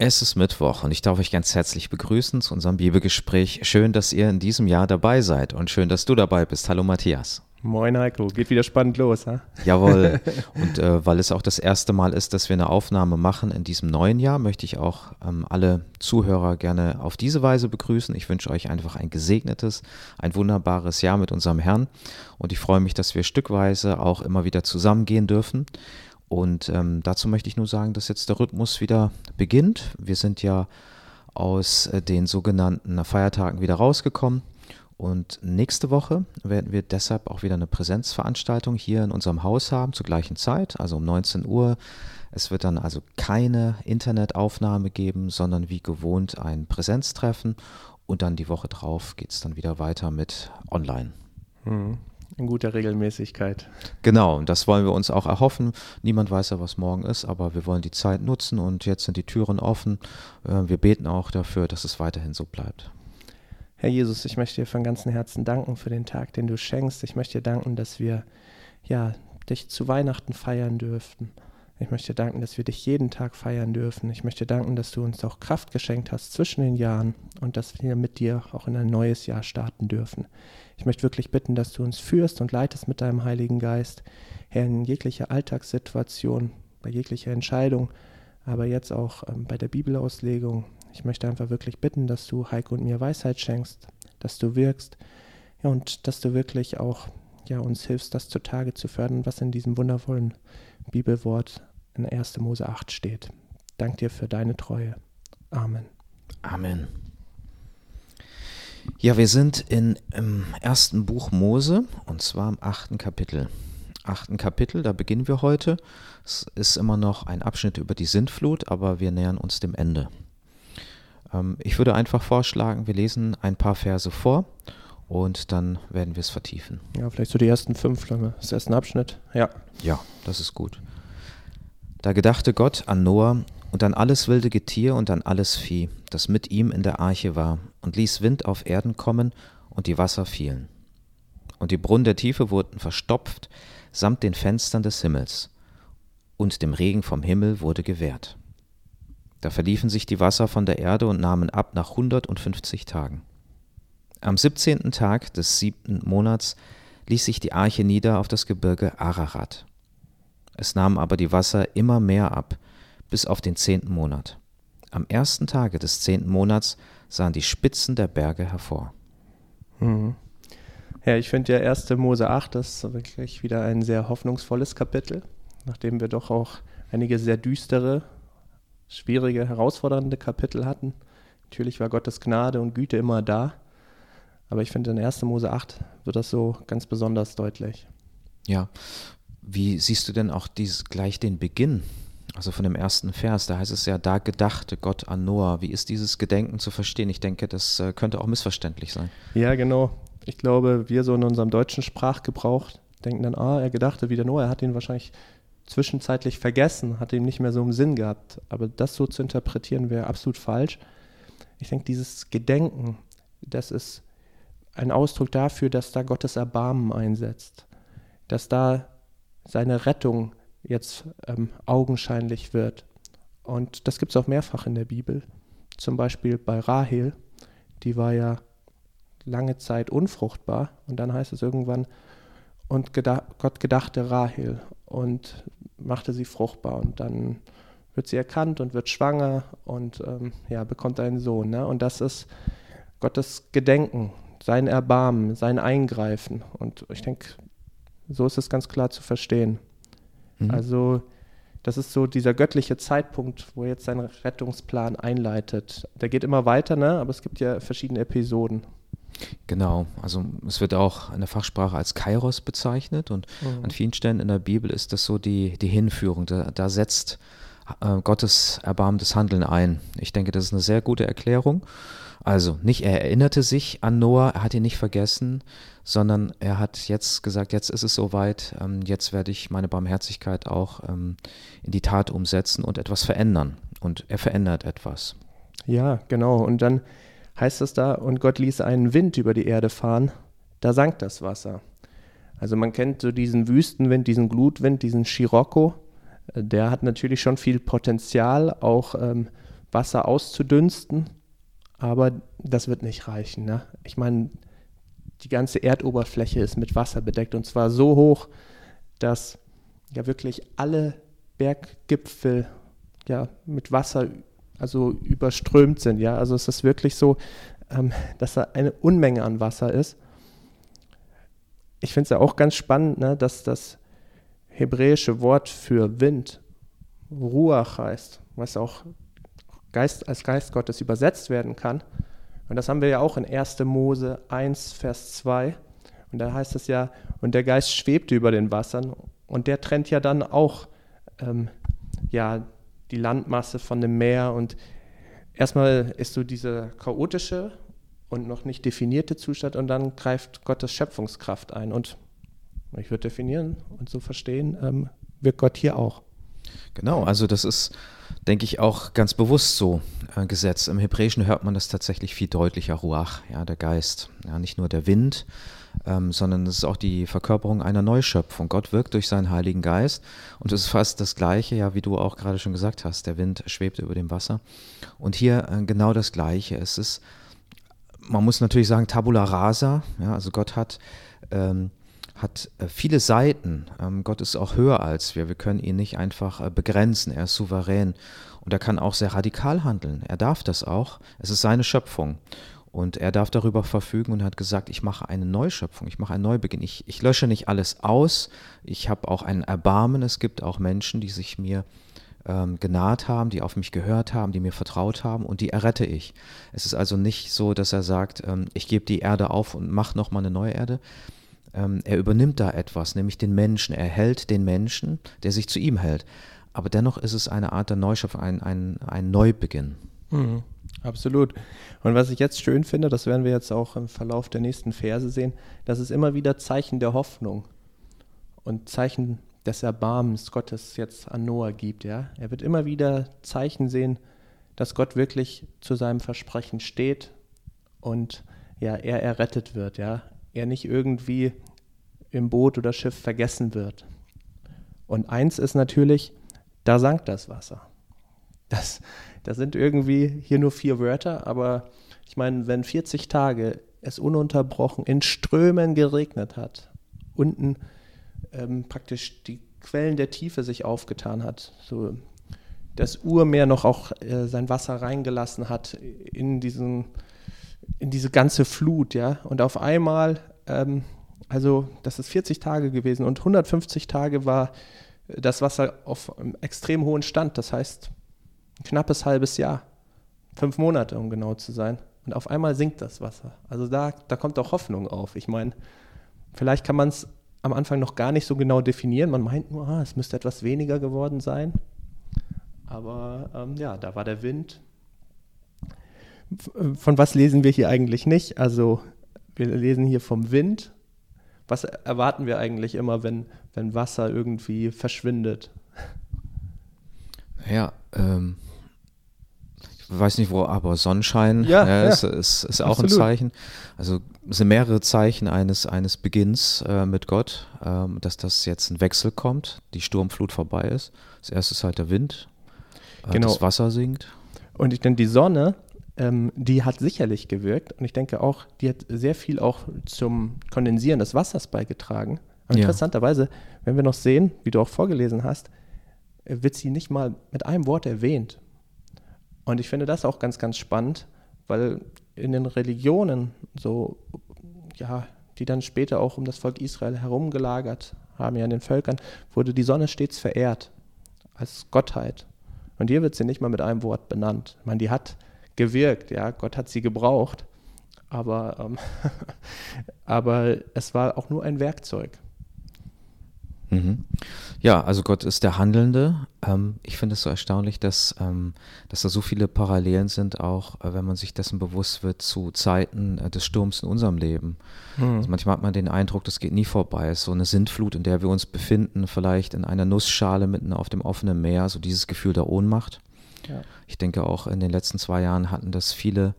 Es ist Mittwoch und ich darf euch ganz herzlich begrüßen zu unserem Bibelgespräch. Schön, dass ihr in diesem Jahr dabei seid und schön, dass du dabei bist. Hallo Matthias. Moin Heiko, geht wieder spannend los, ha? Jawohl. Und äh, weil es auch das erste Mal ist, dass wir eine Aufnahme machen in diesem neuen Jahr, möchte ich auch ähm, alle Zuhörer gerne auf diese Weise begrüßen. Ich wünsche euch einfach ein gesegnetes, ein wunderbares Jahr mit unserem Herrn und ich freue mich, dass wir stückweise auch immer wieder zusammengehen dürfen. Und ähm, dazu möchte ich nur sagen, dass jetzt der Rhythmus wieder beginnt. Wir sind ja aus äh, den sogenannten Feiertagen wieder rausgekommen. Und nächste Woche werden wir deshalb auch wieder eine Präsenzveranstaltung hier in unserem Haus haben, zur gleichen Zeit, also um 19 Uhr. Es wird dann also keine Internetaufnahme geben, sondern wie gewohnt ein Präsenztreffen. Und dann die Woche drauf geht es dann wieder weiter mit Online. In guter Regelmäßigkeit. Genau, und das wollen wir uns auch erhoffen. Niemand weiß ja, was morgen ist, aber wir wollen die Zeit nutzen und jetzt sind die Türen offen. Äh, wir beten auch dafür, dass es weiterhin so bleibt. Herr Jesus, ich möchte dir von ganzem Herzen danken für den Tag, den du schenkst. Ich möchte dir danken, dass wir ja dich zu Weihnachten feiern dürften. Ich möchte danken, dass wir dich jeden Tag feiern dürfen. Ich möchte danken, dass du uns auch Kraft geschenkt hast zwischen den Jahren und dass wir mit dir auch in ein neues Jahr starten dürfen. Ich möchte wirklich bitten, dass du uns führst und leitest mit deinem Heiligen Geist, Herr, in jeglicher Alltagssituation, bei jeglicher Entscheidung, aber jetzt auch ähm, bei der Bibelauslegung. Ich möchte einfach wirklich bitten, dass du Heike und mir Weisheit schenkst, dass du wirkst ja, und dass du wirklich auch ja, uns hilfst, das zutage zu fördern, was in diesem wundervollen Bibelwort in 1. Mose 8 steht. Dank dir für deine Treue. Amen. Amen. Ja, wir sind in, im ersten Buch Mose und zwar im achten Kapitel. Achten Kapitel, da beginnen wir heute. Es ist immer noch ein Abschnitt über die Sintflut, aber wir nähern uns dem Ende. Ähm, ich würde einfach vorschlagen, wir lesen ein paar Verse vor und dann werden wir es vertiefen. Ja, vielleicht so die ersten fünf, das ersten Abschnitt. Ja. Ja, das ist gut. Da gedachte Gott an Noah und an alles wilde Getier und an alles Vieh, das mit ihm in der Arche war, und ließ Wind auf Erden kommen, und die Wasser fielen. Und die Brunnen der Tiefe wurden verstopft, samt den Fenstern des Himmels, und dem Regen vom Himmel wurde gewährt. Da verliefen sich die Wasser von der Erde und nahmen ab nach hundertundfünfzig Tagen. Am siebzehnten Tag des siebten Monats ließ sich die Arche nieder auf das Gebirge Ararat. Es nahmen aber die Wasser immer mehr ab, bis auf den zehnten Monat. Am ersten Tage des zehnten Monats sahen die Spitzen der Berge hervor. Mhm. Ja, ich finde ja 1. Mose 8 das ist wirklich wieder ein sehr hoffnungsvolles Kapitel, nachdem wir doch auch einige sehr düstere, schwierige, herausfordernde Kapitel hatten. Natürlich war Gottes Gnade und Güte immer da, aber ich finde in 1. Mose 8 wird das so ganz besonders deutlich. Ja, wie siehst du denn auch dies, gleich den Beginn also von dem ersten Vers, da heißt es ja, da gedachte Gott an Noah. Wie ist dieses Gedenken zu verstehen? Ich denke, das äh, könnte auch missverständlich sein. Ja, genau. Ich glaube, wir so in unserem deutschen Sprachgebrauch denken dann, ah, er gedachte wieder Noah. Er hat ihn wahrscheinlich zwischenzeitlich vergessen, hat ihn nicht mehr so im Sinn gehabt. Aber das so zu interpretieren wäre absolut falsch. Ich denke, dieses Gedenken, das ist ein Ausdruck dafür, dass da Gottes Erbarmen einsetzt, dass da seine Rettung jetzt ähm, augenscheinlich wird. Und das gibt es auch mehrfach in der Bibel. Zum Beispiel bei Rahel, die war ja lange Zeit unfruchtbar und dann heißt es irgendwann, und geda Gott gedachte Rahel und machte sie fruchtbar und dann wird sie erkannt und wird schwanger und ähm, ja, bekommt einen Sohn. Ne? Und das ist Gottes Gedenken, sein Erbarmen, sein Eingreifen. Und ich denke, so ist es ganz klar zu verstehen. Mhm. Also das ist so dieser göttliche Zeitpunkt, wo er jetzt seinen Rettungsplan einleitet. Der geht immer weiter, ne? aber es gibt ja verschiedene Episoden. Genau, also es wird auch in der Fachsprache als Kairos bezeichnet und mhm. an vielen Stellen in der Bibel ist das so die, die Hinführung. Da, da setzt äh, Gottes erbarmendes Handeln ein. Ich denke, das ist eine sehr gute Erklärung. Also nicht er erinnerte sich an Noah, er hat ihn nicht vergessen, sondern er hat jetzt gesagt, jetzt ist es soweit, ähm, jetzt werde ich meine Barmherzigkeit auch ähm, in die Tat umsetzen und etwas verändern. Und er verändert etwas. Ja, genau. Und dann heißt es da, und Gott ließ einen Wind über die Erde fahren, da sank das Wasser. Also man kennt so diesen Wüstenwind, diesen Glutwind, diesen Scirocco. Der hat natürlich schon viel Potenzial, auch ähm, Wasser auszudünsten, aber das wird nicht reichen. Ne? Ich meine, die ganze Erdoberfläche ist mit Wasser bedeckt und zwar so hoch, dass ja wirklich alle Berggipfel ja mit Wasser also überströmt sind. Ja, also es ist wirklich so, ähm, dass da eine Unmenge an Wasser ist. Ich finde es ja auch ganz spannend, ne, dass das hebräische Wort für Wind Ruach heißt, was auch Geist, als Geist Gottes übersetzt werden kann. Und das haben wir ja auch in 1. Mose 1, Vers 2. Und da heißt es ja, und der Geist schwebte über den Wassern. Und der trennt ja dann auch ähm, ja, die Landmasse von dem Meer. Und erstmal ist so dieser chaotische und noch nicht definierte Zustand und dann greift Gottes Schöpfungskraft ein. Und ich würde definieren und so verstehen, ähm, wirkt Gott hier auch. Genau, also das ist, denke ich, auch ganz bewusst so äh, gesetzt. Im Hebräischen hört man das tatsächlich viel deutlicher, Ruach, ja, der Geist. Ja, nicht nur der Wind, ähm, sondern es ist auch die Verkörperung einer Neuschöpfung. Gott wirkt durch seinen Heiligen Geist und es ist fast das Gleiche, ja, wie du auch gerade schon gesagt hast. Der Wind schwebt über dem Wasser. Und hier äh, genau das Gleiche. Es ist, man muss natürlich sagen, Tabula rasa, ja, also Gott hat ähm, hat äh, viele Seiten. Ähm, Gott ist auch höher als wir. Wir können ihn nicht einfach äh, begrenzen. Er ist souverän. Und er kann auch sehr radikal handeln. Er darf das auch. Es ist seine Schöpfung. Und er darf darüber verfügen und hat gesagt, ich mache eine Neuschöpfung, ich mache einen Neubeginn. Ich, ich lösche nicht alles aus. Ich habe auch ein Erbarmen. Es gibt auch Menschen, die sich mir ähm, genaht haben, die auf mich gehört haben, die mir vertraut haben und die errette ich. Es ist also nicht so, dass er sagt, ähm, ich gebe die Erde auf und mache nochmal eine neue Erde, ähm, er übernimmt da etwas, nämlich den Menschen. Er hält den Menschen, der sich zu ihm hält. Aber dennoch ist es eine Art der Neuschöpfung, ein, ein, ein Neubeginn. Mhm, absolut. Und was ich jetzt schön finde, das werden wir jetzt auch im Verlauf der nächsten Verse sehen, das ist immer wieder Zeichen der Hoffnung und Zeichen des Erbarmens Gottes jetzt an Noah gibt. Ja? Er wird immer wieder Zeichen sehen, dass Gott wirklich zu seinem Versprechen steht und ja, er errettet wird. Ja? Er nicht irgendwie im Boot oder Schiff vergessen wird. Und eins ist natürlich, da sank das Wasser. Das, das sind irgendwie hier nur vier Wörter, aber ich meine, wenn 40 Tage es ununterbrochen in Strömen geregnet hat, unten ähm, praktisch die Quellen der Tiefe sich aufgetan hat, so das Urmeer noch auch äh, sein Wasser reingelassen hat in diesen in diese ganze Flut, ja. Und auf einmal, ähm, also das ist 40 Tage gewesen und 150 Tage war das Wasser auf einem extrem hohen Stand. Das heißt, ein knappes halbes Jahr, fünf Monate, um genau zu sein. Und auf einmal sinkt das Wasser. Also da, da kommt auch Hoffnung auf. Ich meine, vielleicht kann man es am Anfang noch gar nicht so genau definieren. Man meint nur, ah, es müsste etwas weniger geworden sein. Aber ähm, ja, da war der Wind, von was lesen wir hier eigentlich nicht? Also wir lesen hier vom Wind. Was erwarten wir eigentlich immer, wenn, wenn Wasser irgendwie verschwindet? Ja, ähm, ich weiß nicht wo, aber Sonnenschein ja, ja, ja. Ist, ist, ist auch ein Zeichen. Also es sind mehrere Zeichen eines, eines Beginns äh, mit Gott, ähm, dass das jetzt ein Wechsel kommt, die Sturmflut vorbei ist. Das erste ist halt der Wind, äh, genau. das Wasser sinkt. Und ich denke, die Sonne ähm, die hat sicherlich gewirkt und ich denke auch, die hat sehr viel auch zum Kondensieren des Wassers beigetragen. Aber ja. interessanterweise, wenn wir noch sehen, wie du auch vorgelesen hast, äh, wird sie nicht mal mit einem Wort erwähnt. Und ich finde das auch ganz, ganz spannend, weil in den Religionen, so, ja, die dann später auch um das Volk Israel herumgelagert haben, ja in den Völkern, wurde die Sonne stets verehrt als Gottheit. Und hier wird sie nicht mal mit einem Wort benannt. Ich meine, die hat gewirkt. Ja, Gott hat sie gebraucht, aber, ähm, aber es war auch nur ein Werkzeug. Mhm. Ja, also Gott ist der Handelnde. Ähm, ich finde es so erstaunlich, dass, ähm, dass da so viele Parallelen sind, auch äh, wenn man sich dessen bewusst wird zu Zeiten äh, des Sturms in unserem Leben. Mhm. Also manchmal hat man den Eindruck, das geht nie vorbei. Es ist so eine Sintflut, in der wir uns befinden, vielleicht in einer Nussschale mitten auf dem offenen Meer, so dieses Gefühl der Ohnmacht. Ich denke auch in den letzten zwei Jahren hatten das viele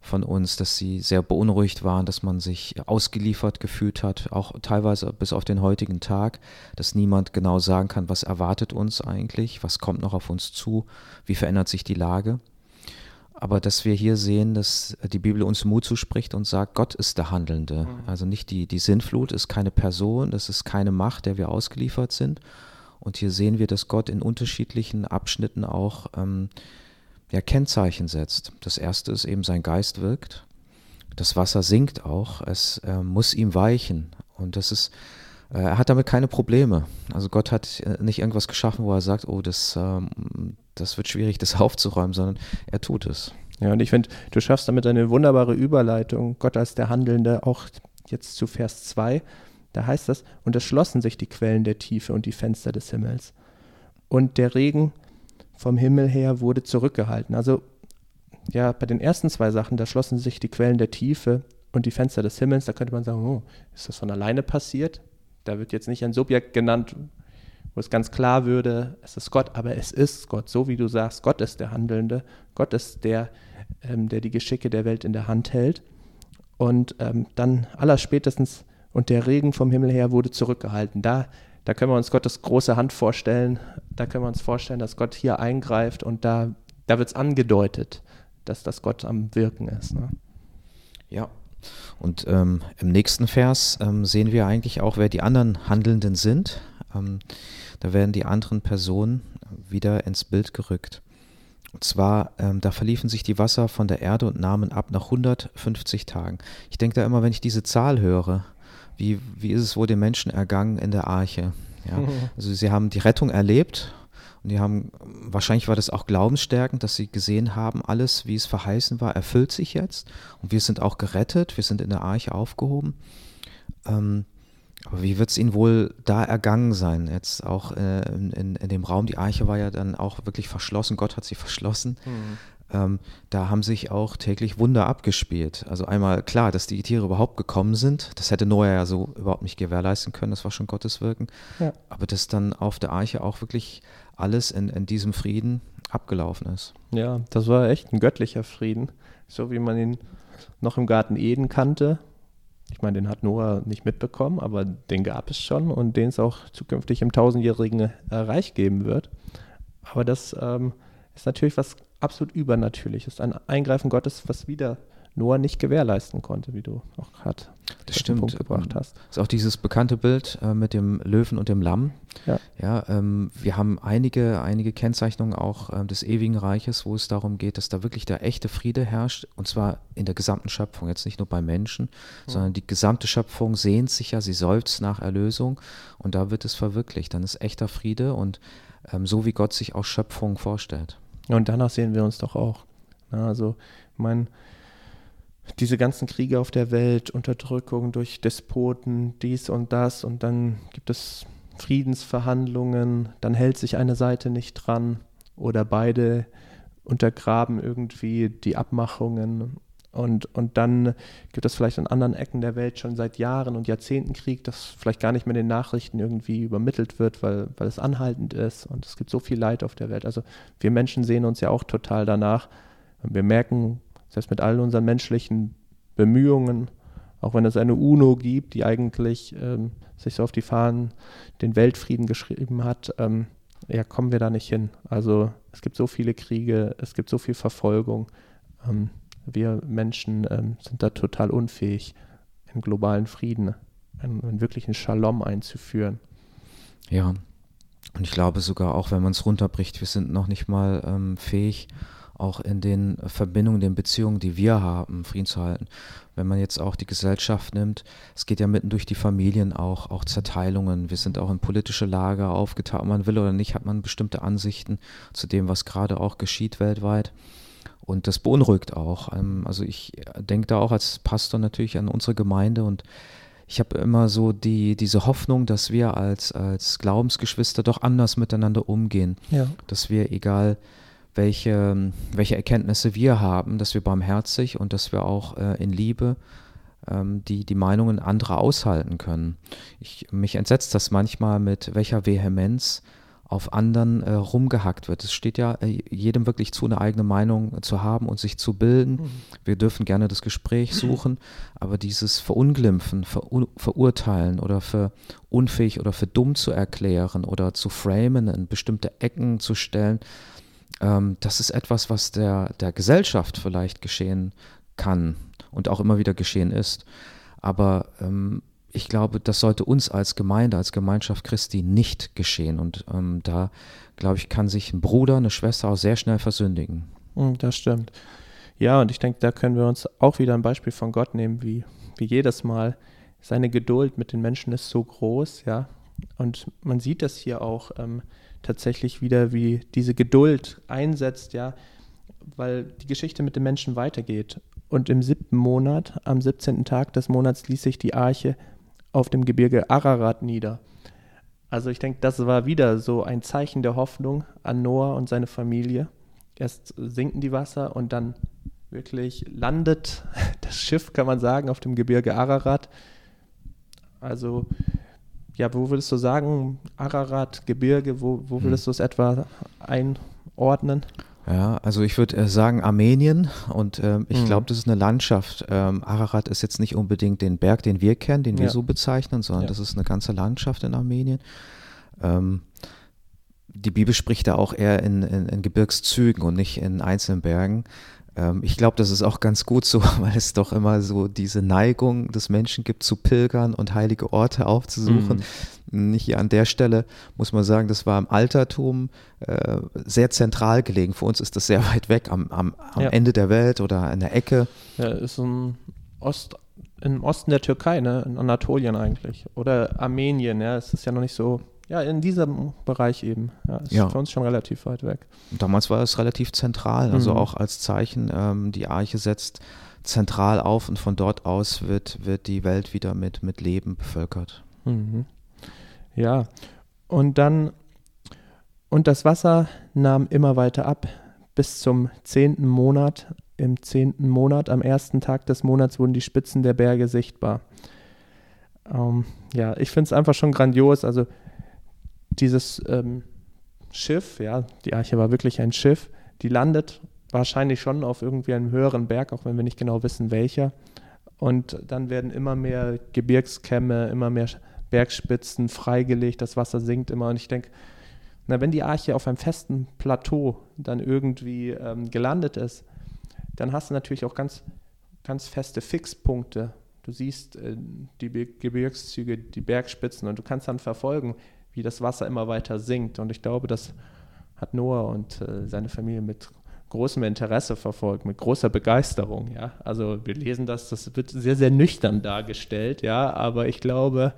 von uns, dass sie sehr beunruhigt waren, dass man sich ausgeliefert gefühlt hat, auch teilweise bis auf den heutigen Tag, dass niemand genau sagen kann, was erwartet uns eigentlich, was kommt noch auf uns zu, wie verändert sich die Lage. aber dass wir hier sehen, dass die Bibel uns Mut zuspricht und sagt, Gott ist der Handelnde. Mhm. Also nicht die, die Sinnflut ist keine Person, das ist keine Macht, der wir ausgeliefert sind. Und hier sehen wir, dass Gott in unterschiedlichen Abschnitten auch ähm, ja, Kennzeichen setzt. Das erste ist eben, sein Geist wirkt. Das Wasser sinkt auch, es äh, muss ihm weichen. Und das ist, äh, er hat damit keine Probleme. Also Gott hat äh, nicht irgendwas geschaffen, wo er sagt, oh, das, ähm, das wird schwierig, das aufzuräumen, sondern er tut es. Ja, und ich finde, du schaffst damit eine wunderbare Überleitung. Gott als der Handelnde, auch jetzt zu Vers 2. Da heißt das, und es schlossen sich die Quellen der Tiefe und die Fenster des Himmels. Und der Regen vom Himmel her wurde zurückgehalten. Also ja, bei den ersten zwei Sachen, da schlossen sich die Quellen der Tiefe und die Fenster des Himmels. Da könnte man sagen, oh, ist das von alleine passiert? Da wird jetzt nicht ein Subjekt genannt, wo es ganz klar würde, es ist Gott, aber es ist Gott, so wie du sagst, Gott ist der Handelnde, Gott ist der, ähm, der die Geschicke der Welt in der Hand hält. Und ähm, dann allerspätestens, und der Regen vom Himmel her wurde zurückgehalten. Da da können wir uns Gottes große Hand vorstellen. Da können wir uns vorstellen, dass Gott hier eingreift und da, da wird es angedeutet, dass das Gott am Wirken ist. Ne? Ja. Und ähm, im nächsten Vers ähm, sehen wir eigentlich auch, wer die anderen Handelnden sind. Ähm, da werden die anderen Personen wieder ins Bild gerückt. Und zwar, ähm, da verliefen sich die Wasser von der Erde und nahmen ab nach 150 Tagen. Ich denke da immer, wenn ich diese Zahl höre, wie, wie ist es wohl den Menschen ergangen in der Arche? Ja? Also sie haben die Rettung erlebt und die haben, wahrscheinlich war das auch glaubensstärkend, dass sie gesehen haben, alles, wie es verheißen war, erfüllt sich jetzt. Und wir sind auch gerettet, wir sind in der Arche aufgehoben. Ähm, aber wie wird es ihnen wohl da ergangen sein? Jetzt auch äh, in, in, in, dem Raum, die Arche war ja dann auch wirklich verschlossen, Gott hat sie verschlossen. Mhm ähm, da haben sich auch täglich Wunder abgespielt. Also einmal klar, dass die Tiere überhaupt gekommen sind, das hätte Noah ja so überhaupt nicht gewährleisten können, das war schon Gottes Wirken. Ja. Aber dass dann auf der Arche auch wirklich alles in, in diesem Frieden abgelaufen ist. Ja, das war echt ein göttlicher Frieden, so wie man ihn noch im Garten Eden kannte. Ich meine, den hat Noah nicht mitbekommen, aber den gab es schon und den es auch zukünftig im tausendjährigen Reich geben wird. Aber das ähm, ist natürlich was absolut übernatürlich. Ist ein Eingreifen Gottes, was wieder Noah nicht gewährleisten konnte, wie du auch gerade das stimmt. Punkt gebracht hast. Das ist auch dieses bekannte Bild äh, mit dem Löwen und dem Lamm. Ja. ja ähm, wir haben einige, einige Kennzeichnungen auch äh, des ewigen Reiches, wo es darum geht, dass da wirklich der echte Friede herrscht und zwar in der gesamten Schöpfung, jetzt nicht nur bei Menschen, mhm. sondern die gesamte Schöpfung sehnt sich ja, sie seufzt nach Erlösung und da wird es verwirklicht. Dann ist echter Friede und ähm, so wie Gott sich auch Schöpfung vorstellt. Und danach sehen wir uns doch auch. also, mein, diese ganzen Kriege auf der Welt, Unterdrückung durch Despoten, dies und das, und dann gibt es Friedensverhandlungen, dann hält sich eine Seite nicht dran oder beide untergraben irgendwie die Abmachungen und, und dann gibt es vielleicht an anderen Ecken der Welt schon seit Jahren und Jahrzehnten Krieg, das vielleicht gar nicht mehr in den Nachrichten irgendwie übermittelt wird, weil, weil es anhaltend ist. Und es gibt so viel Leid auf der Welt. Also wir Menschen sehen uns ja auch total danach. Wir merken, selbst mit all unseren menschlichen Bemühungen, auch wenn es eine UNO gibt, die eigentlich ähm, sich so auf die Fahnen den Weltfrieden geschrieben hat, ähm, ja, kommen wir da nicht hin. Also es gibt so viele Kriege, es gibt so viel Verfolgung. Ähm, wir Menschen ähm, sind da total unfähig, einen globalen Frieden, einen, einen wirklichen Shalom einzuführen. Ja, und ich glaube sogar auch, wenn man es runterbricht, wir sind noch nicht mal ähm, fähig, auch in den Verbindungen, den Beziehungen, die wir haben, Frieden zu halten. Wenn man jetzt auch die Gesellschaft nimmt, es geht ja mitten durch die Familien auch, auch Zerteilungen. Wir sind auch in politische Lager aufgeteilt. Ob man will oder nicht, hat man bestimmte Ansichten zu dem, was gerade auch geschieht weltweit. Und das beunruhigt auch. Ähm, also ich denke da auch als Pastor natürlich an unsere Gemeinde und ich habe immer so die, diese Hoffnung, dass wir als, als Glaubensgeschwister doch anders miteinander umgehen. Ja. Dass wir, egal welche, welche Erkenntnisse wir haben, dass wir barmherzig und dass wir auch äh, in Liebe ähm, die, die Meinungen anderer aushalten können. Ich, mich entsetzt das manchmal, mit welcher Vehemenz auf anderen äh, rumgehackt wird. Es steht ja äh, jedem wirklich zu, eine eigene Meinung zu haben und sich zu bilden. Mhm. Wir dürfen gerne das Gespräch suchen, aber dieses Verunglimpfen, Verur Verurteilen oder für unfähig oder für dumm zu erklären oder zu framen, in bestimmte Ecken zu stellen, ähm, das ist etwas, was der, der Gesellschaft vielleicht geschehen kann und auch immer wieder geschehen ist. Aber ähm, ich glaube, das sollte uns als Gemeinde, als Gemeinschaft Christi nicht geschehen. Und ähm, da, glaube ich, kann sich ein Bruder, eine Schwester auch sehr schnell versündigen. Hm, das stimmt. Ja, und ich denke, da können wir uns auch wieder ein Beispiel von Gott nehmen, wie, wie jedes Mal. Seine Geduld mit den Menschen ist so groß, ja. Und man sieht das hier auch ähm, tatsächlich wieder, wie diese Geduld einsetzt, ja, weil die Geschichte mit den Menschen weitergeht. Und im siebten Monat, am 17. Tag des Monats, ließ sich die Arche auf dem Gebirge Ararat nieder. Also ich denke, das war wieder so ein Zeichen der Hoffnung an Noah und seine Familie. Erst sinken die Wasser und dann wirklich landet das Schiff, kann man sagen, auf dem Gebirge Ararat. Also, ja, wo würdest du sagen, Ararat, Gebirge, wo, wo hm. würdest du es etwa einordnen? Ja, also ich würde äh, sagen Armenien und ähm, ich mhm. glaube, das ist eine Landschaft. Ähm, Ararat ist jetzt nicht unbedingt den Berg, den wir kennen, den wir ja. so bezeichnen, sondern ja. das ist eine ganze Landschaft in Armenien. Ähm, die Bibel spricht da auch eher in, in, in Gebirgszügen und nicht in einzelnen Bergen. Ähm, ich glaube, das ist auch ganz gut so, weil es doch immer so diese Neigung des Menschen gibt, zu pilgern und heilige Orte aufzusuchen. Mhm. Hier an der Stelle muss man sagen, das war im Altertum äh, sehr zentral gelegen. Für uns ist das sehr weit weg, am, am, am ja. Ende der Welt oder an der Ecke. Ja, ist ein Ost, im Osten der Türkei, ne? in Anatolien eigentlich. Oder Armenien, ja, es ist ja noch nicht so ja, in diesem Bereich eben. Ja, ist ja. für uns schon relativ weit weg. Damals war es relativ zentral, also mhm. auch als Zeichen, ähm, die Arche setzt zentral auf und von dort aus wird, wird die Welt wieder mit, mit Leben bevölkert. Mhm. Ja, und dann, und das Wasser nahm immer weiter ab bis zum zehnten Monat. Im zehnten Monat, am ersten Tag des Monats, wurden die Spitzen der Berge sichtbar. Ähm, ja, ich finde es einfach schon grandios. Also dieses ähm, Schiff, ja, die Arche war wirklich ein Schiff, die landet wahrscheinlich schon auf irgendwie einem höheren Berg, auch wenn wir nicht genau wissen, welcher. Und dann werden immer mehr Gebirgskämme, immer mehr Bergspitzen freigelegt, das Wasser sinkt immer. Und ich denke, na, wenn die Arche auf einem festen Plateau dann irgendwie ähm, gelandet ist, dann hast du natürlich auch ganz, ganz feste Fixpunkte. Du siehst äh, die Gebirgszüge, die Bergspitzen und du kannst dann verfolgen, wie das Wasser immer weiter sinkt. Und ich glaube, das hat Noah und äh, seine Familie mit großem Interesse verfolgt, mit großer Begeisterung. Ja, also wir lesen das, das wird sehr, sehr nüchtern dargestellt. Ja, aber ich glaube,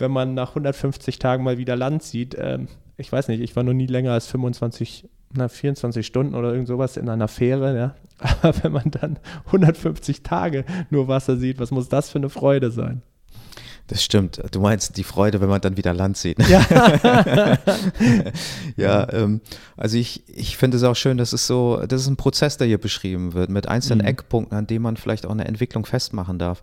wenn man nach 150 Tagen mal wieder Land sieht, ähm, ich weiß nicht, ich war noch nie länger als 25, na, 24 Stunden oder irgend sowas in einer Fähre, ja. Aber wenn man dann 150 Tage nur Wasser sieht, was muss das für eine Freude sein? Das stimmt. Du meinst die Freude, wenn man dann wieder Land sieht. Ja, ja ähm, also ich, ich finde es auch schön, dass es so, das ist ein Prozess, der hier beschrieben wird, mit einzelnen mhm. Eckpunkten, an denen man vielleicht auch eine Entwicklung festmachen darf.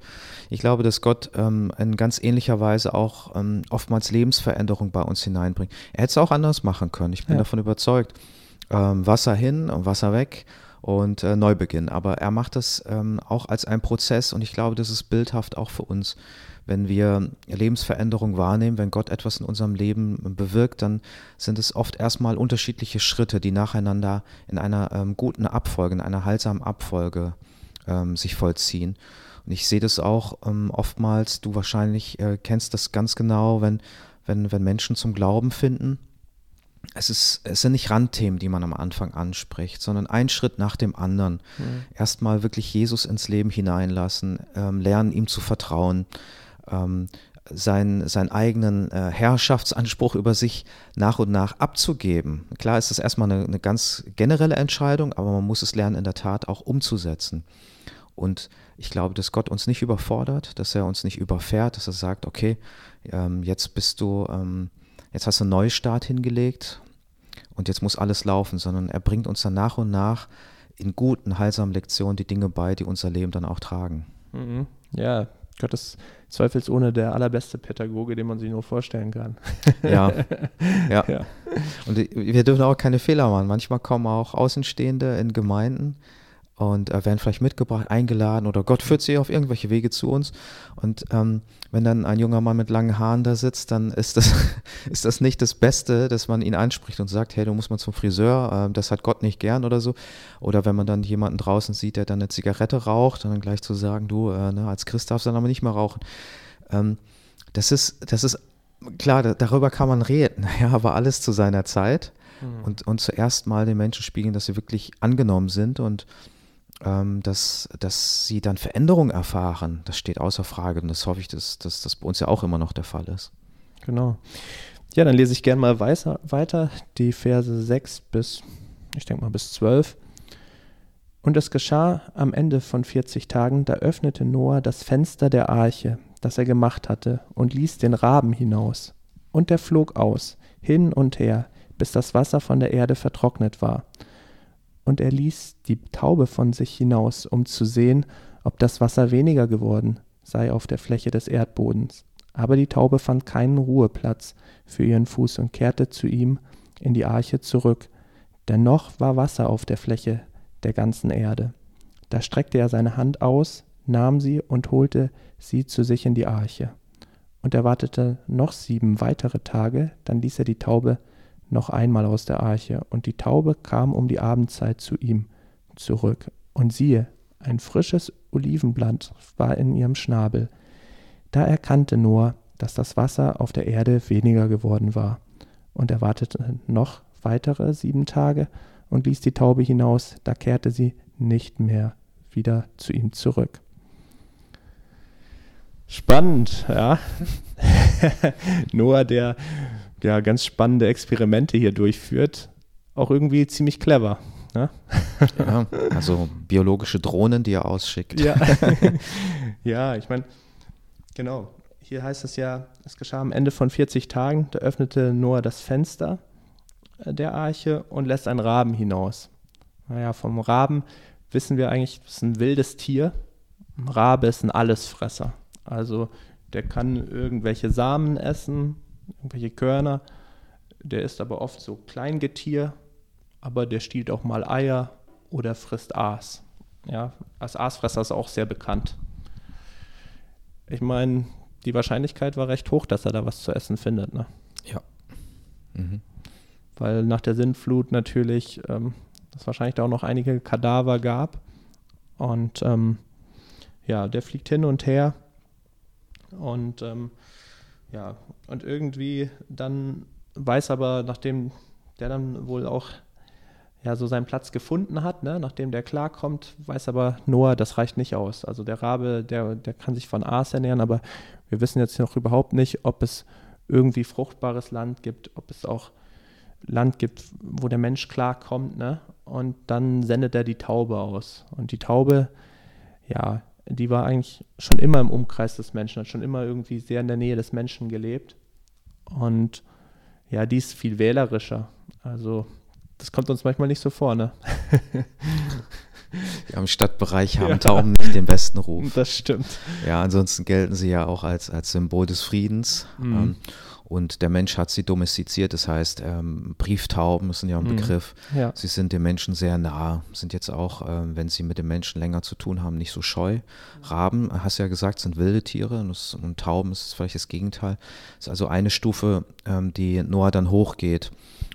Ich glaube, dass Gott ähm, in ganz ähnlicher Weise auch ähm, oftmals Lebensveränderung bei uns hineinbringt. Er hätte es auch anders machen können, ich bin ja. davon überzeugt. Ähm, Wasser hin und Wasser weg und äh, Neubeginn. Aber er macht das ähm, auch als ein Prozess und ich glaube, das ist bildhaft auch für uns wenn wir Lebensveränderung wahrnehmen, wenn Gott etwas in unserem Leben bewirkt, dann sind es oft erstmal unterschiedliche Schritte, die nacheinander in einer ähm, guten Abfolge, in einer heilsamen Abfolge ähm, sich vollziehen. Und ich sehe das auch ähm, oftmals, du wahrscheinlich äh, kennst das ganz genau, wenn, wenn, wenn Menschen zum Glauben finden. Es, ist, es sind nicht Randthemen, die man am Anfang anspricht, sondern ein Schritt nach dem anderen. Mhm. Erstmal wirklich Jesus ins Leben hineinlassen, ähm, lernen, ihm zu vertrauen, ähm, seinen, seinen eigenen äh, Herrschaftsanspruch über sich nach und nach abzugeben. Klar ist das erstmal eine, eine ganz generelle Entscheidung, aber man muss es lernen, in der Tat auch umzusetzen. Und ich glaube, dass Gott uns nicht überfordert, dass er uns nicht überfährt, dass er sagt, okay, ähm, jetzt bist du, ähm, jetzt hast du einen Neustart hingelegt und jetzt muss alles laufen, sondern er bringt uns dann nach und nach in guten, heilsamen Lektionen die Dinge bei, die unser Leben dann auch tragen. Mhm. Ja, Gott ist zweifelsohne der allerbeste Pädagoge, den man sich nur vorstellen kann. Ja. ja. ja. Und wir dürfen auch keine Fehler machen. Manchmal kommen auch Außenstehende in Gemeinden und äh, werden vielleicht mitgebracht, eingeladen oder Gott führt sie auf irgendwelche Wege zu uns. Und ähm, wenn dann ein junger Mann mit langen Haaren da sitzt, dann ist das, ist das nicht das Beste, dass man ihn anspricht und sagt, hey, du musst mal zum Friseur, äh, das hat Gott nicht gern oder so. Oder wenn man dann jemanden draußen sieht, der dann eine Zigarette raucht, dann gleich zu sagen, du, äh, ne, als Christ darfst du dann aber nicht mehr rauchen. Ähm, das ist, das ist klar, da, darüber kann man reden, ja, aber alles zu seiner Zeit. Mhm. Und, und zuerst mal den Menschen spiegeln, dass sie wirklich angenommen sind und dass, dass sie dann Veränderung erfahren, das steht außer Frage. Und das hoffe ich, dass, dass das bei uns ja auch immer noch der Fall ist. Genau. Ja, dann lese ich gerne mal weiter, die Verse 6 bis, ich denke mal, bis 12. Und es geschah am Ende von 40 Tagen, da öffnete Noah das Fenster der Arche, das er gemacht hatte, und ließ den Raben hinaus. Und der flog aus, hin und her, bis das Wasser von der Erde vertrocknet war und er ließ die Taube von sich hinaus, um zu sehen, ob das Wasser weniger geworden sei auf der Fläche des Erdbodens. Aber die Taube fand keinen Ruheplatz für ihren Fuß und kehrte zu ihm in die Arche zurück, denn noch war Wasser auf der Fläche der ganzen Erde. Da streckte er seine Hand aus, nahm sie und holte sie zu sich in die Arche. Und er wartete noch sieben weitere Tage, dann ließ er die Taube noch einmal aus der Arche, und die Taube kam um die Abendzeit zu ihm zurück. Und siehe, ein frisches Olivenblatt war in ihrem Schnabel. Da erkannte Noah, dass das Wasser auf der Erde weniger geworden war. Und er wartete noch weitere sieben Tage und ließ die Taube hinaus, da kehrte sie nicht mehr wieder zu ihm zurück. Spannend, ja. Noah, der ja, ganz spannende Experimente hier durchführt. Auch irgendwie ziemlich clever. Ne? Ja, also biologische Drohnen, die er ausschickt. Ja, ja ich meine, genau. Hier heißt es ja, es geschah am Ende von 40 Tagen, da öffnete Noah das Fenster äh, der Arche und lässt einen Raben hinaus. Naja, vom Raben wissen wir eigentlich, das ist ein wildes Tier. Ein Rabe ist ein Allesfresser. Also der kann irgendwelche Samen essen, irgendwelche Körner. Der ist aber oft so Kleingetier, aber der stiehlt auch mal Eier oder frisst Aas. Ja, als Aasfresser ist er auch sehr bekannt. Ich meine, die Wahrscheinlichkeit war recht hoch, dass er da was zu essen findet. Ne? Ja. Mhm. Weil nach der Sintflut natürlich ähm, es wahrscheinlich da auch noch einige Kadaver gab. Und ähm, ja, der fliegt hin und her und ähm, ja, und irgendwie dann weiß aber, nachdem der dann wohl auch ja so seinen Platz gefunden hat, ne, nachdem der klarkommt, weiß aber Noah, das reicht nicht aus. Also der Rabe, der, der kann sich von Aas ernähren, aber wir wissen jetzt noch überhaupt nicht, ob es irgendwie fruchtbares Land gibt, ob es auch Land gibt, wo der Mensch klarkommt, ne? Und dann sendet er die Taube aus. Und die Taube, ja, die war eigentlich schon immer im Umkreis des Menschen, hat schon immer irgendwie sehr in der Nähe des Menschen gelebt. Und ja, die ist viel wählerischer. Also, das kommt uns manchmal nicht so vor, ne? Ja, Im Stadtbereich haben ja. Tauben nicht den besten Ruf. Das stimmt. Ja, ansonsten gelten sie ja auch als, als Symbol des Friedens. Mhm. Ähm, und der Mensch hat sie domestiziert, das heißt, ähm, Brieftauben sind ja ein mhm. Begriff. Ja. Sie sind dem Menschen sehr nah, sind jetzt auch, ähm, wenn sie mit dem Menschen länger zu tun haben, nicht so scheu. Raben, hast du ja gesagt, sind wilde Tiere und, das, und Tauben ist vielleicht das Gegenteil. Das ist also eine Stufe, ähm, die Noah dann hochgeht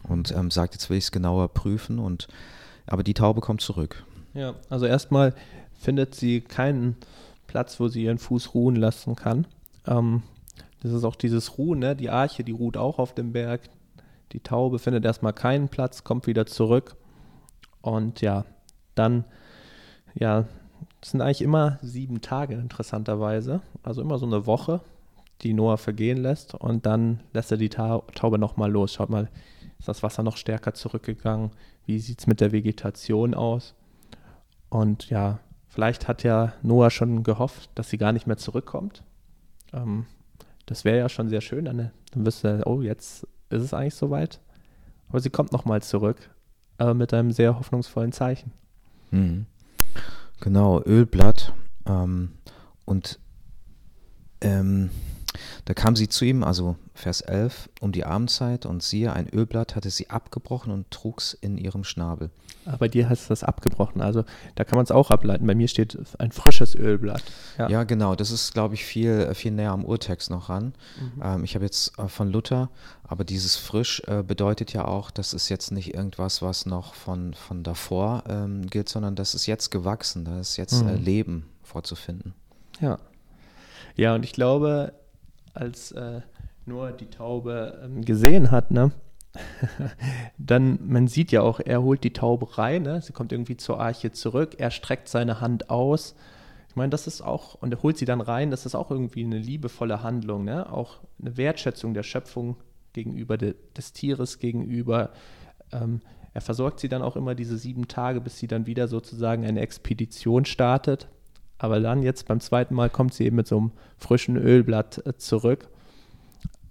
und ähm, sagt, jetzt will ich es genauer prüfen. Und, aber die Taube kommt zurück. Ja, also erstmal findet sie keinen Platz, wo sie ihren Fuß ruhen lassen kann. Ähm, das ist auch dieses Ruhen, ne? Die Arche, die ruht auch auf dem Berg. Die Taube findet erstmal keinen Platz, kommt wieder zurück. Und ja, dann, ja, es sind eigentlich immer sieben Tage, interessanterweise. Also immer so eine Woche, die Noah vergehen lässt. Und dann lässt er die Taube nochmal los. Schaut mal, ist das Wasser noch stärker zurückgegangen? Wie sieht es mit der Vegetation aus? Und ja, vielleicht hat ja Noah schon gehofft, dass sie gar nicht mehr zurückkommt. Ähm, das wäre ja schon sehr schön. Dann, dann wüsste er, oh, jetzt ist es eigentlich soweit. Aber sie kommt nochmal zurück, aber mit einem sehr hoffnungsvollen Zeichen. Mhm. Genau, Ölblatt. Ähm, und ähm, Da kam sie zu ihm, also Vers 11, um die Abendzeit und siehe, ein Ölblatt hatte sie abgebrochen und trug's in ihrem Schnabel. Aber bei dir heißt das abgebrochen, also da kann man es auch ableiten. Bei mir steht ein frisches Ölblatt. Ja, ja genau, das ist, glaube ich, viel, viel näher am Urtext noch ran. Mhm. Ähm, ich habe jetzt äh, von Luther, aber dieses frisch äh, bedeutet ja auch, das ist jetzt nicht irgendwas, was noch von, von davor ähm, gilt, sondern das ist jetzt gewachsen, da ist jetzt äh, mhm. äh, Leben vorzufinden. Ja. Ja, und ich glaube, als äh, Noah die Taube ähm, gesehen hat, ne? dann, man sieht ja auch, er holt die Taube rein, ne? sie kommt irgendwie zur Arche zurück, er streckt seine Hand aus. Ich meine, das ist auch, und er holt sie dann rein, das ist auch irgendwie eine liebevolle Handlung, ne? auch eine Wertschätzung der Schöpfung gegenüber de, des Tieres, gegenüber. Ähm, er versorgt sie dann auch immer diese sieben Tage, bis sie dann wieder sozusagen eine Expedition startet. Aber dann jetzt beim zweiten Mal kommt sie eben mit so einem frischen Ölblatt äh, zurück.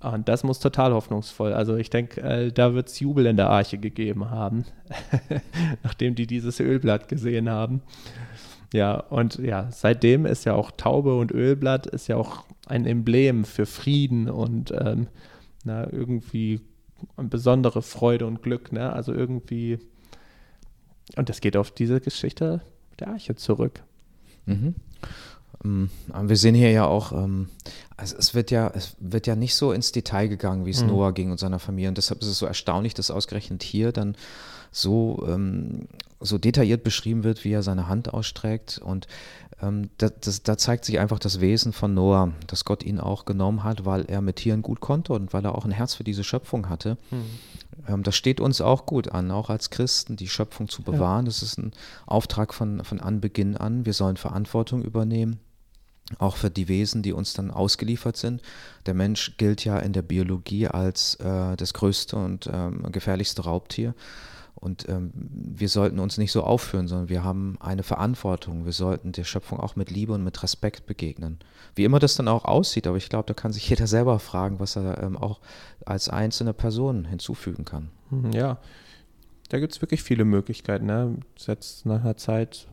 Und das muss total hoffnungsvoll. Also ich denke, äh, da wird es Jubel in der Arche gegeben haben, nachdem die dieses Ölblatt gesehen haben. Ja, und ja, seitdem ist ja auch Taube und Ölblatt ist ja auch ein Emblem für Frieden und ähm, na, irgendwie besondere Freude und Glück. Ne? Also irgendwie, und das geht auf diese Geschichte der Arche zurück. Mhm. Ähm, wir sehen hier ja auch, ähm, also es wird ja, es wird ja nicht so ins Detail gegangen, wie es mhm. Noah ging und seiner Familie. Und deshalb ist es so erstaunlich, dass ausgerechnet hier dann so, ähm, so detailliert beschrieben wird, wie er seine Hand ausstreckt. Und ähm, da, das, da zeigt sich einfach das Wesen von Noah, dass Gott ihn auch genommen hat, weil er mit Tieren gut konnte und weil er auch ein Herz für diese Schöpfung hatte. Mhm. Ähm, das steht uns auch gut an, auch als Christen, die Schöpfung zu bewahren. Ja. Das ist ein Auftrag von, von Anbeginn an. Wir sollen Verantwortung übernehmen auch für die Wesen, die uns dann ausgeliefert sind. Der Mensch gilt ja in der Biologie als äh, das größte und ähm, gefährlichste Raubtier. Und ähm, wir sollten uns nicht so aufführen, sondern wir haben eine Verantwortung. Wir sollten der Schöpfung auch mit Liebe und mit Respekt begegnen. Wie immer das dann auch aussieht, aber ich glaube, da kann sich jeder selber fragen, was er ähm, auch als einzelne Person hinzufügen kann. Hm, ja, da gibt es wirklich viele Möglichkeiten. Ne? Nach einer Zeit,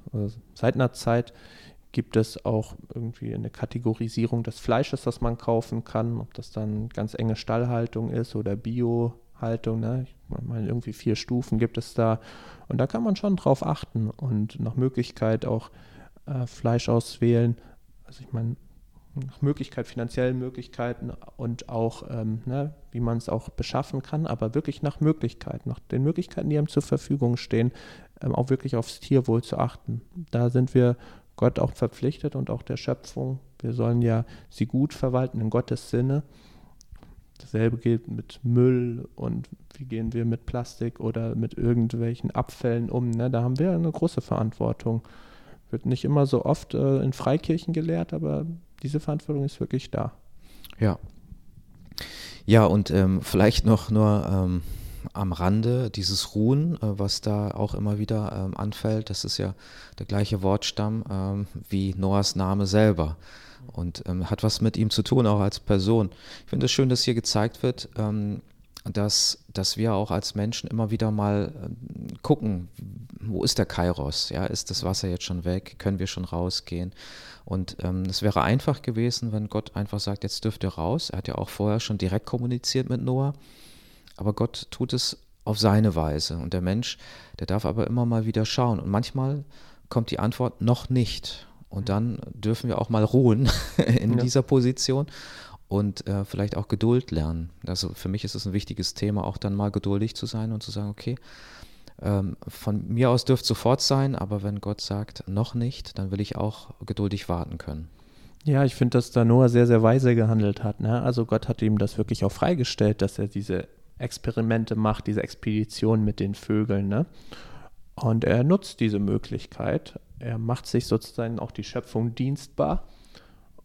seit einer Zeit gibt es auch irgendwie eine Kategorisierung des Fleisches, das man kaufen kann, ob das dann ganz enge Stallhaltung ist oder Biohaltung. Ne? Ich meine, irgendwie vier Stufen gibt es da. Und da kann man schon drauf achten und nach Möglichkeit auch äh, Fleisch auswählen. Also ich meine, nach Möglichkeit, finanziellen Möglichkeiten und auch, ähm, ne, wie man es auch beschaffen kann, aber wirklich nach Möglichkeit, nach den Möglichkeiten, die einem zur Verfügung stehen, ähm, auch wirklich aufs Tierwohl zu achten. Da sind wir Gott auch verpflichtet und auch der Schöpfung. Wir sollen ja sie gut verwalten in Gottes Sinne. Dasselbe gilt mit Müll und wie gehen wir mit Plastik oder mit irgendwelchen Abfällen um. Ne? Da haben wir eine große Verantwortung. Wird nicht immer so oft äh, in Freikirchen gelehrt, aber diese Verantwortung ist wirklich da. Ja. Ja, und ähm, vielleicht noch nur ähm, am Rande dieses Ruhen, äh, was da auch immer wieder ähm, anfällt, das ist ja der gleiche Wortstamm ähm, wie Noahs Name selber und ähm, hat was mit ihm zu tun, auch als Person. Ich finde es schön, dass hier gezeigt wird, ähm, dass, dass wir auch als Menschen immer wieder mal äh, gucken, wo ist der Kairos? Ja, ist das Wasser jetzt schon weg? Können wir schon rausgehen? Und ähm, es wäre einfach gewesen, wenn Gott einfach sagt, jetzt dürft ihr raus. Er hat ja auch vorher schon direkt kommuniziert mit Noah. Aber Gott tut es auf seine Weise. Und der Mensch, der darf aber immer mal wieder schauen. Und manchmal kommt die Antwort noch nicht. Und dann dürfen wir auch mal ruhen in ja. dieser Position und äh, vielleicht auch Geduld lernen. Also für mich ist es ein wichtiges Thema, auch dann mal geduldig zu sein und zu sagen, okay, ähm, von mir aus dürfte sofort sein, aber wenn Gott sagt, noch nicht, dann will ich auch geduldig warten können. Ja, ich finde, dass da Noah sehr, sehr weise gehandelt hat. Ne? Also Gott hat ihm das wirklich auch freigestellt, dass er diese Experimente macht, diese Expedition mit den Vögeln. Ne? Und er nutzt diese Möglichkeit. Er macht sich sozusagen auch die Schöpfung dienstbar.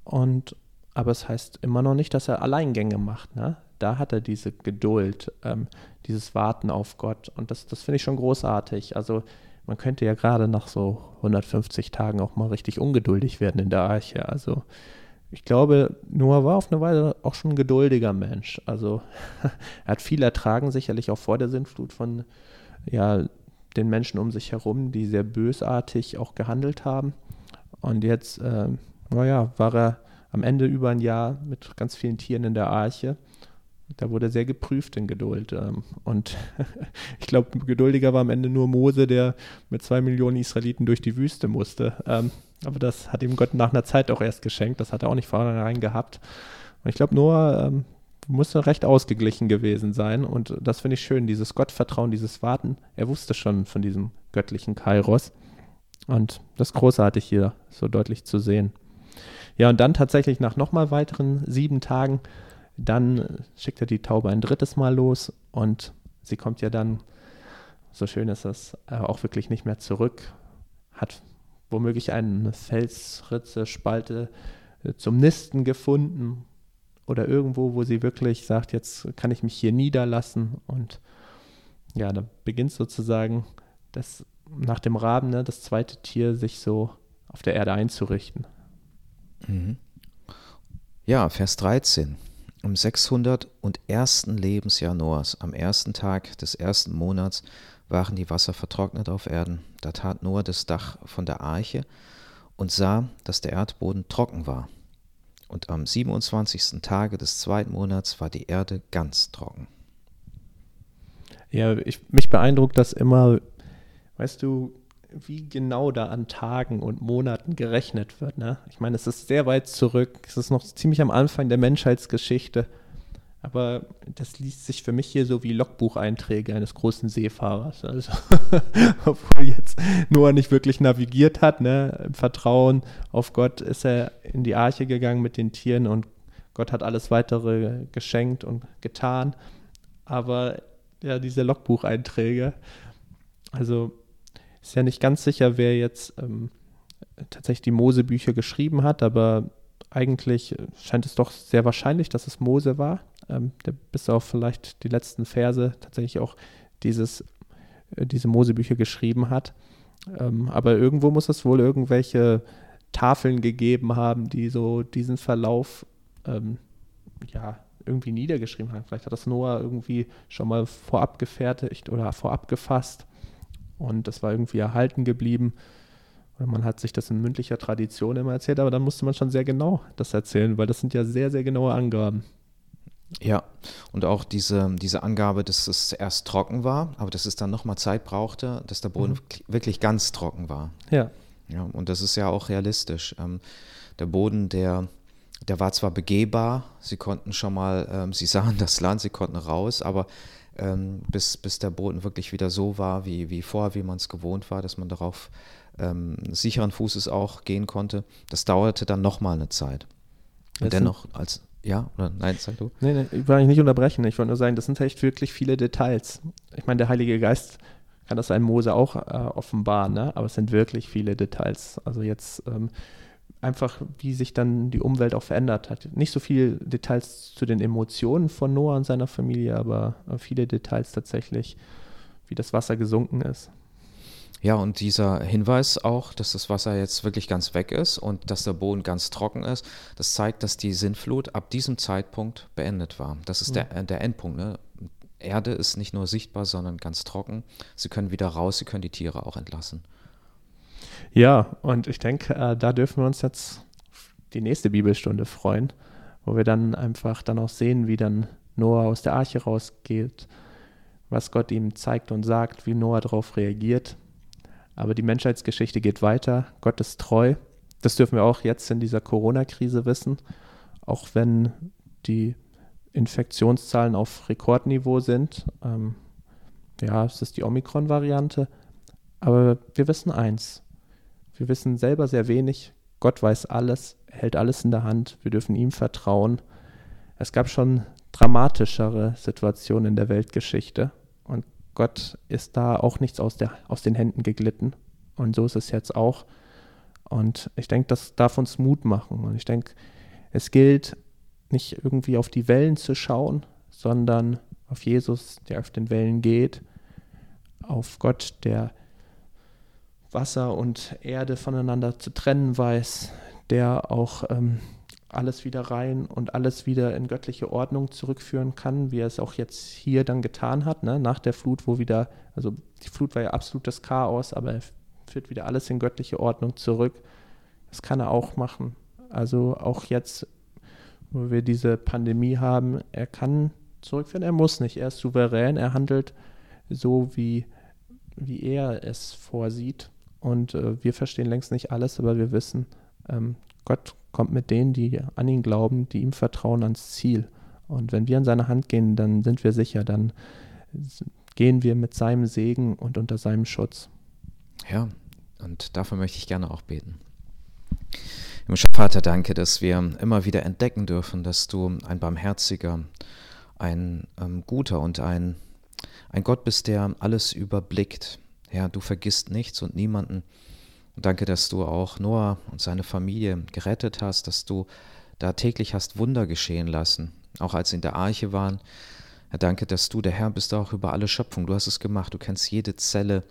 Und aber es heißt immer noch nicht, dass er Alleingänge macht. Ne? Da hat er diese Geduld, ähm, dieses Warten auf Gott. Und das, das finde ich schon großartig. Also man könnte ja gerade nach so 150 Tagen auch mal richtig ungeduldig werden in der Arche. Also ich glaube, Noah war auf eine Weise auch schon ein geduldiger Mensch. Also er hat viel ertragen, sicherlich auch vor der Sintflut von ja, den Menschen um sich herum, die sehr bösartig auch gehandelt haben. Und jetzt, äh, naja, war er am Ende über ein Jahr mit ganz vielen Tieren in der Arche. Da wurde sehr geprüft in Geduld. Ähm, und ich glaube, geduldiger war am Ende nur Mose, der mit zwei Millionen Israeliten durch die Wüste musste. Ähm, aber das hat ihm Gott nach einer Zeit auch erst geschenkt. Das hat er auch nicht vornherein gehabt. Und ich glaube, Noah ähm, musste recht ausgeglichen gewesen sein. Und das finde ich schön, dieses Gottvertrauen, dieses Warten. Er wusste schon von diesem göttlichen Kairos. Und das ist großartig hier so deutlich zu sehen. Ja, und dann tatsächlich nach nochmal weiteren sieben Tagen, dann schickt er die Taube ein drittes Mal los und sie kommt ja dann, so schön ist es, äh, auch wirklich nicht mehr zurück, hat womöglich eine Felsritze, Spalte äh, zum Nisten gefunden oder irgendwo, wo sie wirklich sagt, jetzt kann ich mich hier niederlassen und ja, da beginnt sozusagen das nach dem Raben, ne, das zweite Tier sich so auf der Erde einzurichten. Mhm. Ja, Vers 13. Im 601. Lebensjahr Noahs, am ersten Tag des ersten Monats, waren die Wasser vertrocknet auf Erden. Da tat Noah das Dach von der Arche und sah, dass der Erdboden trocken war. Und am 27. Tage des zweiten Monats war die Erde ganz trocken. Ja, ich, mich beeindruckt das immer, weißt du, wie genau da an Tagen und Monaten gerechnet wird. Ne? Ich meine, es ist sehr weit zurück, es ist noch ziemlich am Anfang der Menschheitsgeschichte, aber das liest sich für mich hier so wie Logbucheinträge eines großen Seefahrers. Also, obwohl jetzt Noah nicht wirklich navigiert hat, ne? im Vertrauen auf Gott ist er in die Arche gegangen mit den Tieren und Gott hat alles weitere geschenkt und getan. Aber ja, diese Logbucheinträge, also ist ja nicht ganz sicher, wer jetzt ähm, tatsächlich die Mose-Bücher geschrieben hat, aber eigentlich scheint es doch sehr wahrscheinlich, dass es Mose war, ähm, der bis auf vielleicht die letzten Verse tatsächlich auch dieses, äh, diese Mose-Bücher geschrieben hat. Ähm, aber irgendwo muss es wohl irgendwelche Tafeln gegeben haben, die so diesen Verlauf ähm, ja, irgendwie niedergeschrieben haben. Vielleicht hat das Noah irgendwie schon mal vorab gefertigt oder vorab gefasst und das war irgendwie erhalten geblieben. Man hat sich das in mündlicher Tradition immer erzählt, aber dann musste man schon sehr genau das erzählen, weil das sind ja sehr, sehr genaue Angaben. Ja, und auch diese, diese Angabe, dass es erst trocken war, aber dass es dann nochmal Zeit brauchte, dass der Boden mhm. wirklich ganz trocken war. Ja. Ja, und das ist ja auch realistisch. Ähm, der Boden, der, der war zwar begehbar, sie konnten schon mal, ähm, sie sahen das Land, sie konnten raus, aber ähm, bis, bis der Boden wirklich wieder so war, wie, wie vorher, wie man es gewohnt war, dass man darauf ähm, sicheren Fußes auch gehen konnte. Das dauerte dann nochmal eine Zeit. Und dennoch als, ja, oder nein, sag du. Nee, nee, ich will eigentlich nicht unterbrechen. Ich wollte nur sagen, das sind echt wirklich viele Details. Ich meine, der Heilige Geist kann das ein Mose auch äh, offenbaren, ne? aber es sind wirklich viele Details. Also jetzt ähm, einfach, wie sich dann die Umwelt auch verändert hat. Nicht so viele Details zu den Emotionen von Noah und seiner Familie, aber viele Details tatsächlich, wie das Wasser gesunken ist. Ja, und dieser Hinweis auch, dass das Wasser jetzt wirklich ganz weg ist und dass der Boden ganz trocken ist, das zeigt, dass die Sintflut ab diesem Zeitpunkt beendet war. Das ist ja. der, der Endpunkt. Ne? Erde ist nicht nur sichtbar, sondern ganz trocken. Sie können wieder raus, sie können die Tiere auch entlassen. Ja, und ich denke, äh, da dürfen wir uns jetzt die nächste Bibelstunde freuen, wo wir dann einfach dann auch sehen, wie dann Noah aus der Arche rausgeht, was Gott ihm zeigt und sagt, wie Noah darauf reagiert. Aber die Menschheitsgeschichte geht weiter, Gott ist treu. Das dürfen wir auch jetzt in dieser Corona-Krise wissen, auch wenn die Infektionszahlen auf Rekordniveau sind. Ähm, ja, es ist die Omikron-Variante. Aber wir wissen eins, wir wissen selber sehr wenig. Gott weiß alles, hält alles in der Hand. Wir dürfen ihm vertrauen. Es gab schon dramatischere Situationen in der Weltgeschichte Gott ist da auch nichts aus, der, aus den Händen geglitten. Und so ist es jetzt auch. Und ich denke, das darf uns Mut machen. Und ich denke, es gilt nicht irgendwie auf die Wellen zu schauen, sondern auf Jesus, der auf den Wellen geht, auf Gott, der Wasser und Erde voneinander zu trennen weiß, der auch ähm, alles wieder rein und alles wieder in göttliche Ordnung zurückführen kann, wie er es auch jetzt hier dann getan hat, ne? nach der Flut, wo wieder, also die Flut war ja absolutes Chaos, aber er führt wieder alles in göttliche Ordnung zurück. Das kann er auch machen. Also auch jetzt, wo wir diese Pandemie haben, er kann zurückführen, er muss nicht. Er ist souverän, er handelt so, wie, wie er es vorsieht. Und äh, wir verstehen längst nicht alles, aber wir wissen, ähm, Gott kommt mit denen, die an ihn glauben, die ihm vertrauen, ans Ziel. Und wenn wir an seine Hand gehen, dann sind wir sicher, dann gehen wir mit seinem Segen und unter seinem Schutz. Ja, und dafür möchte ich gerne auch beten. Vater, danke, dass wir immer wieder entdecken dürfen, dass du ein barmherziger, ein ähm, guter und ein, ein Gott bist, der alles überblickt. Herr, du vergisst nichts und niemanden. Und danke, dass du auch Noah und seine Familie gerettet hast, dass du da täglich hast Wunder geschehen lassen. Auch als sie in der Arche waren. Herr, danke, dass du der Herr bist auch über alle Schöpfung. Du hast es gemacht. Du kennst jede Zelle.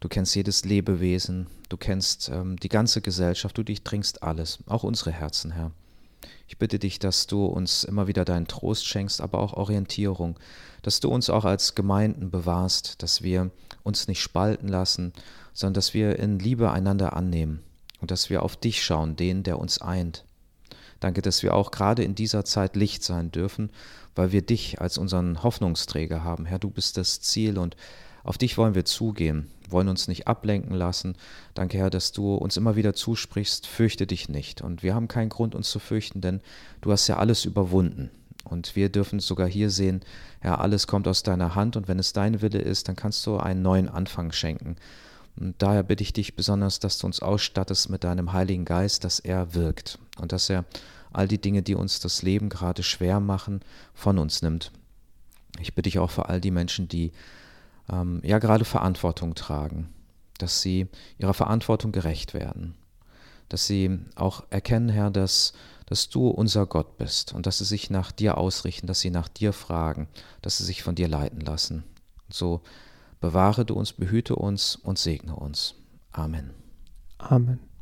Du kennst jedes Lebewesen. Du kennst ähm, die ganze Gesellschaft. Du durchdringst alles. Auch unsere Herzen, Herr. Ich bitte dich, dass du uns immer wieder deinen Trost schenkst, aber auch Orientierung, dass du uns auch als Gemeinden bewahrst, dass wir uns nicht spalten lassen, sondern dass wir in Liebe einander annehmen und dass wir auf dich schauen, den, der uns eint. Danke, dass wir auch gerade in dieser Zeit Licht sein dürfen, weil wir dich als unseren Hoffnungsträger haben. Herr, du bist das Ziel und auf dich wollen wir zugehen, wollen uns nicht ablenken lassen. Danke, Herr, dass du uns immer wieder zusprichst, fürchte dich nicht. Und wir haben keinen Grund, uns zu fürchten, denn du hast ja alles überwunden. Und wir dürfen sogar hier sehen, Herr, alles kommt aus deiner Hand und wenn es dein Wille ist, dann kannst du einen neuen Anfang schenken. Und daher bitte ich dich besonders, dass du uns ausstattest mit deinem Heiligen Geist, dass er wirkt und dass er all die Dinge, die uns das Leben gerade schwer machen, von uns nimmt. Ich bitte dich auch für all die Menschen, die ähm, ja gerade Verantwortung tragen, dass sie ihrer Verantwortung gerecht werden, dass sie auch erkennen, Herr, dass, dass du unser Gott bist und dass sie sich nach dir ausrichten, dass sie nach dir fragen, dass sie sich von dir leiten lassen. Und so Bewahre du uns, behüte uns und segne uns. Amen. Amen.